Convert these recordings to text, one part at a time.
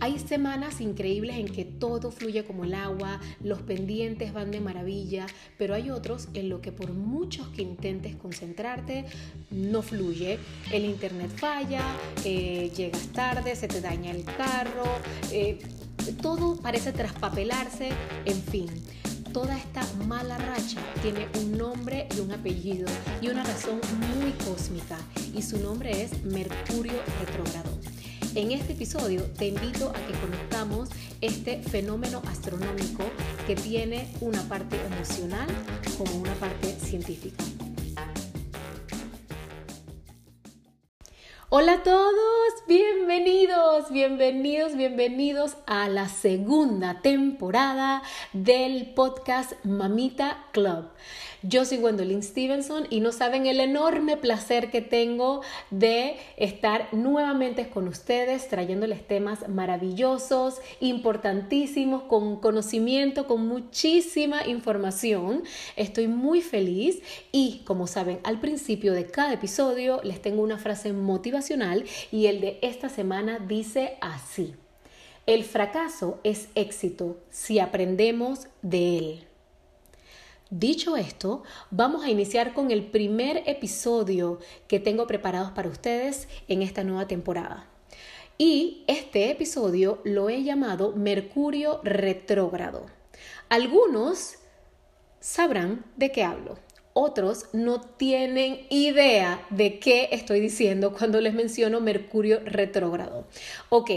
Hay semanas increíbles en que todo fluye como el agua, los pendientes van de maravilla, pero hay otros en lo que por muchos que intentes concentrarte, no fluye. El internet falla, eh, llegas tarde, se te daña el carro, eh, todo parece traspapelarse, en fin toda esta mala racha tiene un nombre y un apellido y una razón muy cósmica y su nombre es Mercurio retrógrado. En este episodio te invito a que conozcamos este fenómeno astronómico que tiene una parte emocional como una parte científica. Hola a todos, bienvenidos, bienvenidos, bienvenidos a la segunda temporada del podcast Mamita Club. Yo soy Gwendolyn Stevenson y no saben el enorme placer que tengo de estar nuevamente con ustedes trayéndoles temas maravillosos, importantísimos, con conocimiento, con muchísima información. Estoy muy feliz y como saben al principio de cada episodio les tengo una frase y el de esta semana dice así. El fracaso es éxito si aprendemos de él. Dicho esto, vamos a iniciar con el primer episodio que tengo preparados para ustedes en esta nueva temporada. Y este episodio lo he llamado Mercurio retrógrado. Algunos sabrán de qué hablo. Otros no tienen idea de qué estoy diciendo cuando les menciono Mercurio retrógrado. Ok,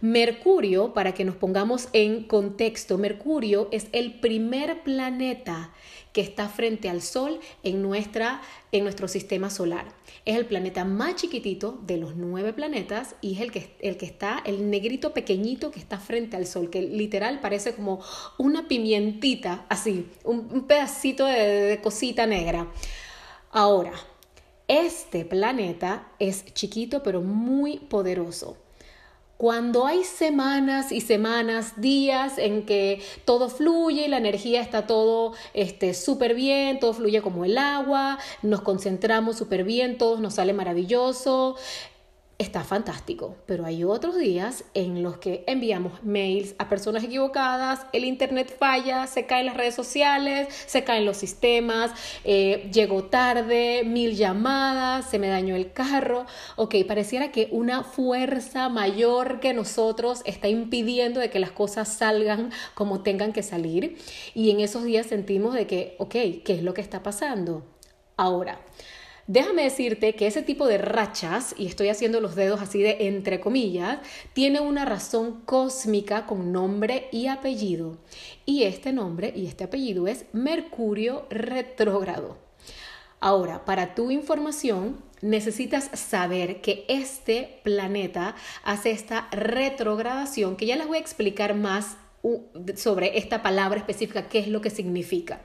Mercurio, para que nos pongamos en contexto, Mercurio es el primer planeta que está frente al Sol en, nuestra, en nuestro sistema solar. Es el planeta más chiquitito de los nueve planetas y es el que, el que está, el negrito pequeñito que está frente al Sol, que literal parece como una pimientita, así, un, pedacito de cosita negra. Ahora, este planeta es chiquito pero muy poderoso. Cuando hay semanas y semanas, días en que todo fluye, la energía está todo este, súper bien, todo fluye como el agua, nos concentramos súper bien, todo nos sale maravilloso, está fantástico, pero hay otros días en los que enviamos mails a personas equivocadas, el internet falla, se caen las redes sociales, se caen los sistemas, eh, llegó tarde, mil llamadas, se me dañó el carro. Ok, pareciera que una fuerza mayor que nosotros está impidiendo de que las cosas salgan como tengan que salir y en esos días sentimos de que, ok, ¿qué es lo que está pasando? Ahora, Déjame decirte que ese tipo de rachas, y estoy haciendo los dedos así de entre comillas, tiene una razón cósmica con nombre y apellido. Y este nombre y este apellido es Mercurio retrógrado. Ahora, para tu información, necesitas saber que este planeta hace esta retrogradación, que ya les voy a explicar más sobre esta palabra específica, qué es lo que significa.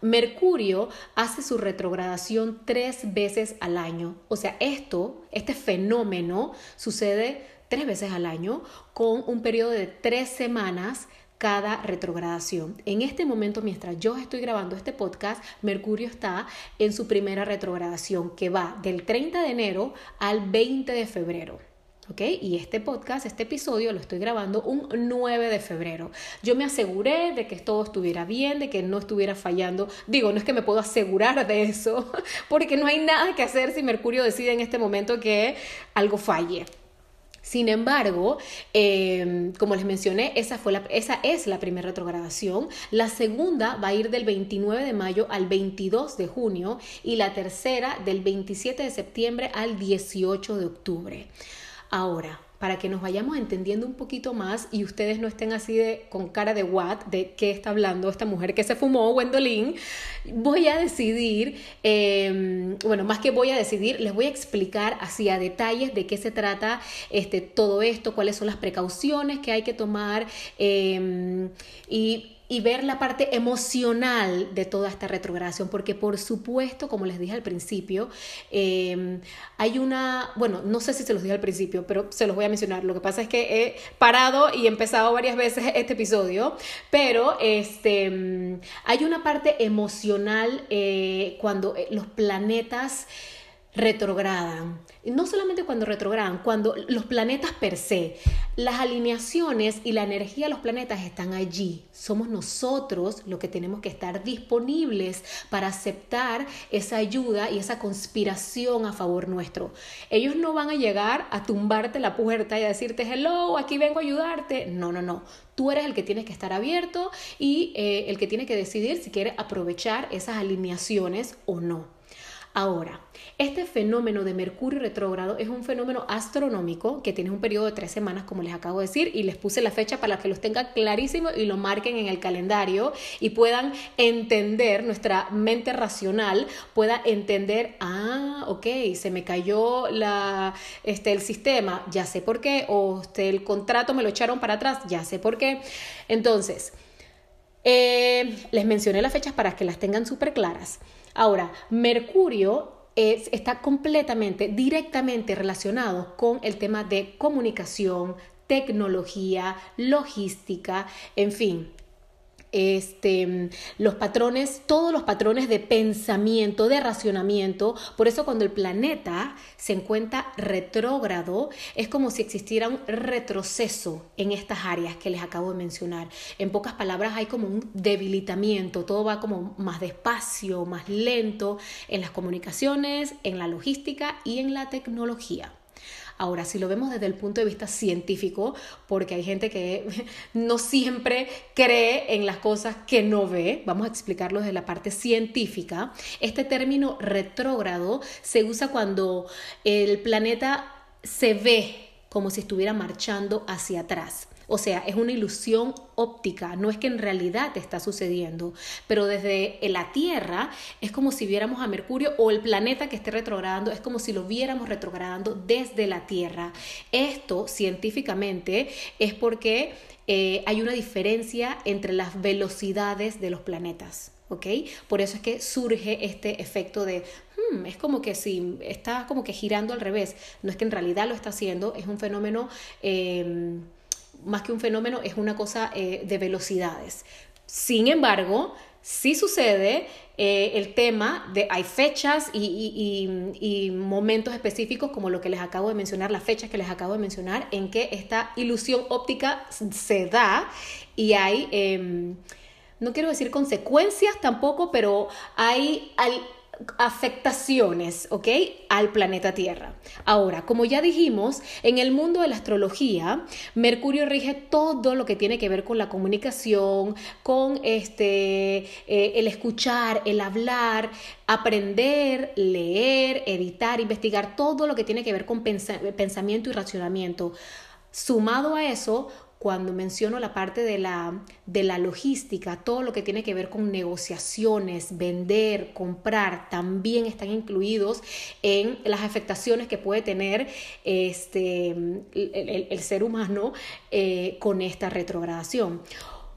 Mercurio hace su retrogradación tres veces al año. O sea, esto, este fenómeno sucede tres veces al año con un periodo de tres semanas cada retrogradación. En este momento, mientras yo estoy grabando este podcast, Mercurio está en su primera retrogradación que va del 30 de enero al 20 de febrero. ¿Ok? Y este podcast, este episodio lo estoy grabando un 9 de febrero. Yo me aseguré de que todo estuviera bien, de que no estuviera fallando. Digo, no es que me puedo asegurar de eso, porque no hay nada que hacer si Mercurio decide en este momento que algo falle. Sin embargo, em, como les mencioné, esa, fue la, esa es la primera retrogradación. La segunda va a ir del 29 de mayo al 22 de junio y la tercera del 27 de septiembre al 18 de octubre. Ahora, para que nos vayamos entendiendo un poquito más y ustedes no estén así de con cara de what, de qué está hablando esta mujer que se fumó, Gwendolyn, voy a decidir, em, bueno, más que voy a decidir, les voy a explicar así a detalles de qué se trata este, todo esto, cuáles son las precauciones que hay que tomar em, y y ver la parte emocional de toda esta retrogradación, porque por supuesto, como les dije al principio, em, hay una, bueno, no sé si se los dije al principio, pero se los voy a mencionar. Lo que pasa es que he parado y he empezado varias veces este episodio, pero este, em, hay una parte emocional eh, cuando eh, los planetas retrogradan. No solamente cuando retrogradan, cuando los planetas per se, las alineaciones y la energía de los planetas están allí. Somos nosotros los que tenemos que estar disponibles para aceptar esa ayuda y esa conspiración a favor nuestro. Ellos no van a llegar a tumbarte la puerta y a decirte, hello, aquí vengo a ayudarte. No, no, no. Tú eres el que tienes que estar abierto y eh, el que tiene que decidir si quiere aprovechar esas alineaciones o no. Ahora, este fenómeno de Mercurio retrógrado es un fenómeno astronómico que tiene un periodo de tres semanas, como les acabo de decir, y les puse la fecha para que los tengan clarísimo y lo marquen en el calendario y puedan entender, nuestra mente racional pueda entender, ah, ok, se me cayó la, este, el sistema, ya sé por qué, o este, el contrato me lo echaron para atrás, ya sé por qué. Entonces, eh, les mencioné las fechas para que las tengan súper claras. Ahora, Mercurio está completamente, directamente relacionado con el tema de comunicación, tecnología, logística, en fin, este, los patrones, todos los patrones de pensamiento, de racionamiento. Por eso cuando el planeta se encuentra retrógrado, es como si existiera un retroceso en estas áreas que les acabo de mencionar. En pocas palabras, hay como un debilitamiento, todo va como más despacio, más lento en las comunicaciones, en la logística y en la tecnología. Ahora, si lo vemos desde el punto de vista científico, porque hay gente que no siempre cree en las cosas que no ve, vamos a explicarlo desde la parte científica, este término retrógrado se usa cuando el planeta se ve como si estuviera marchando hacia atrás. O sea, es una ilusión óptica, no es que en realidad te está sucediendo, pero desde la Tierra es como si viéramos a Mercurio o el planeta que esté retrogradando, es como si lo viéramos retrogradando desde la Tierra. Esto científicamente es porque eh, hay una diferencia entre las velocidades de los planetas. ¿ok? Por eso es que surge este efecto de, hmm, es como que si está como que girando al revés, no es que en realidad lo está haciendo, es un fenómeno... Em, más que un fenómeno, es una cosa eh, de velocidades. Sin embargo, sí sucede eh, el tema de hay fechas y, momentos específicos como lo que les acabo de mencionar, las fechas que les acabo de mencionar, en que esta ilusión óptica se da y hay, em, no quiero decir consecuencias tampoco, pero hay, hay afectaciones, ¿ok? Al planeta Tierra. Ahora, como ya dijimos, en el mundo de la astrología, Mercurio rige todo lo que tiene que ver con la comunicación, con este, eh, el escuchar, el hablar, aprender, leer, editar, investigar, todo lo que tiene que ver con pensamiento y racionamiento. Sumado a eso, cuando menciono la parte de la, de la logística, todo lo que tiene que ver con negociaciones, vender, comprar, también están incluidos en las afectaciones que puede tener este, el, ser humano eh, con esta retrogradación.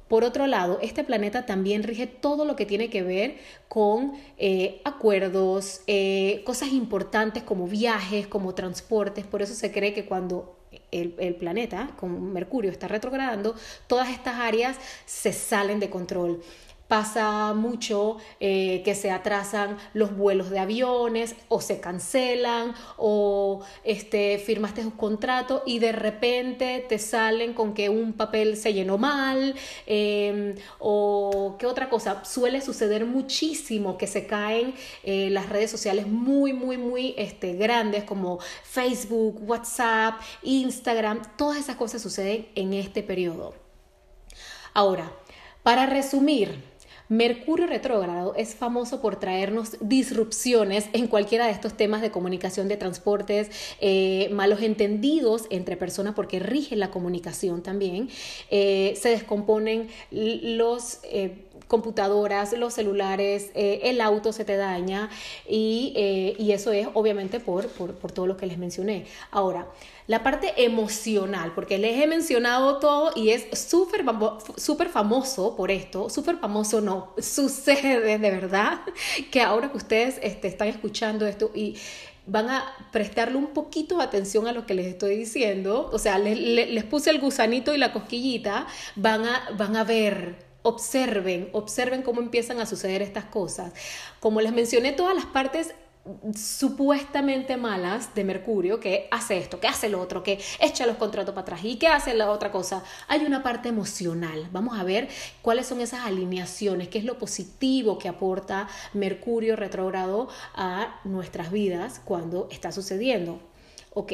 Por otro lado, este planeta también rige todo lo que tiene que ver con eh, acuerdos, eh, cosas importantes como viajes, como transportes. Por eso se cree que cuando el, planeta, con Mercurio, está retrogradando, todas estas áreas se salen de control. Pasa mucho eh, que se atrasan los vuelos de aviones o se cancelan o este, firmaste un contrato y de repente te salen con que un papel se llenó mal em, o qué otra cosa. Suele suceder muchísimo que se caen eh, las redes sociales muy, muy, muy este, grandes como Facebook, WhatsApp, Instagram. Todas esas cosas suceden en este periodo. Ahora, para resumir, Mercurio retrógrado es famoso por traernos disrupciones en cualquiera de estos temas de comunicación de transportes, eh, malos entendidos entre personas porque rige la comunicación también, eh, se descomponen los... Eh, computadoras, los celulares, el auto se te daña y, eso es obviamente por, por, por todo lo que les mencioné. Ahora, la parte emocional, porque les he mencionado todo y es súper super famoso por esto, súper famoso no, sucede de verdad que ahora que ustedes este, están escuchando esto y van a prestarle un poquito de atención a lo que les estoy diciendo, o sea, les, les, puse el gusanito y la cosquillita, van a, van a ver observen, observen cómo empiezan a suceder estas cosas. Como les mencioné, todas las partes supuestamente malas de Mercurio, que hace esto, que hace lo otro, que echa los contratos para atrás y que hace la otra cosa. Hay una parte emocional. Vamos a ver cuáles son esas alineaciones, qué es lo positivo que aporta Mercurio retrógrado a nuestras vidas cuando está sucediendo. Ok,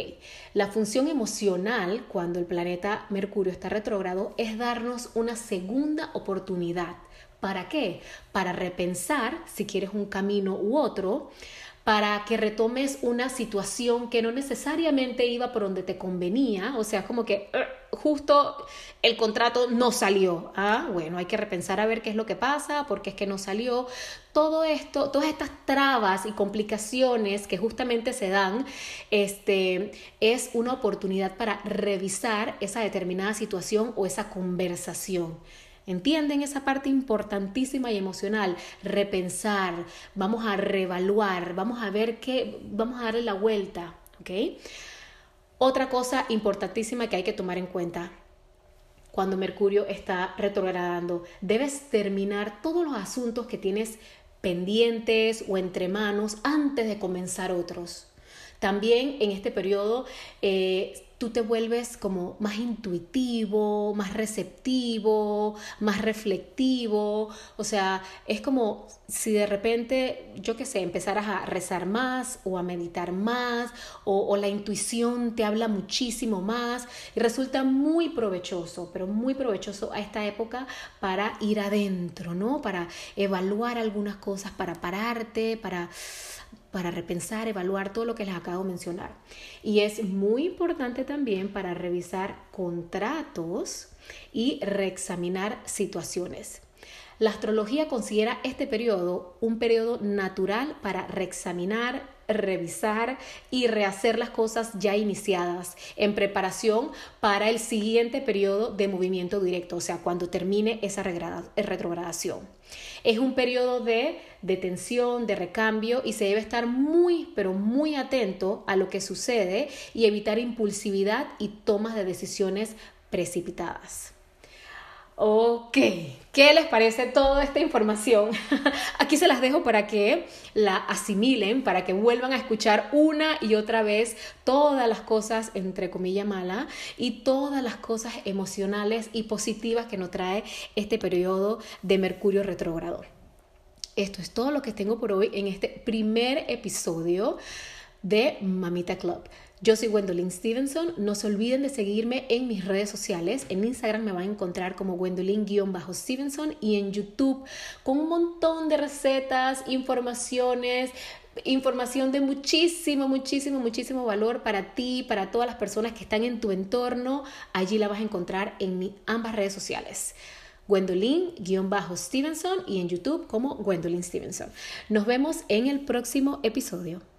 la función emocional cuando el planeta Mercurio está retrógrado es darnos una segunda oportunidad. ¿Para qué? Para repensar si quieres un camino u otro, para que retomes una situación que no necesariamente iba por donde te convenía, o sea, como que justo el contrato no salió. Ah, bueno, hay que repensar a ver qué es lo que pasa, por qué es que no salió. Todo esto, todas estas trabas y complicaciones que justamente se dan, este, es una oportunidad para revisar esa determinada situación o esa conversación. ¿Entienden esa parte importantísima y emocional? Repensar, vamos a reevaluar, vamos a ver qué, vamos a darle la vuelta, ¿ok? Otra cosa importantísima que hay que tomar en cuenta cuando Mercurio está retrogradando, debes terminar todos los asuntos que tienes pendientes o entre manos antes de comenzar otros. También en este periodo eh, tú te vuelves como más intuitivo, más receptivo, más reflectivo. O sea, es como si de repente, yo qué sé, empezaras a rezar más o a meditar más o, la intuición te habla muchísimo más y resulta muy provechoso, pero muy provechoso a esta época para ir adentro, ¿no? Para evaluar algunas cosas, para pararte, para para repensar, evaluar todo lo que les acabo de mencionar. Y es muy importante también para revisar contratos y reexaminar situaciones. La astrología considera este periodo un periodo natural para reexaminar, revisar y rehacer las cosas ya iniciadas en preparación para el siguiente periodo de movimiento directo, o sea, cuando termine esa retrogradación. Es un periodo de detención, de recambio y se debe estar muy, pero muy atento a lo que sucede y evitar impulsividad y tomas de decisiones precipitadas. Ok, ¿qué les parece toda esta información? Aquí se las dejo para que la asimilen, para que vuelvan a escuchar una y otra vez todas las cosas, entre comillas, mala y todas las cosas emocionales y positivas que nos trae este periodo de Mercurio retrógrado. Esto es todo lo que tengo por hoy en este primer episodio de Mamita Club. Yo soy Gwendolyn Stevenson. No se olviden de seguirme en mis redes sociales. En Instagram me van a encontrar como Gwendolyn-Stevenson y en YouTube con un montón de recetas, informaciones, información de muchísimo, muchísimo, muchísimo valor para ti, para todas las personas que están en tu entorno. Allí la vas a encontrar en ambas redes sociales. Gwendolyn-Stevenson y en YouTube como Gwendolyn Stevenson. Nos vemos en el próximo episodio.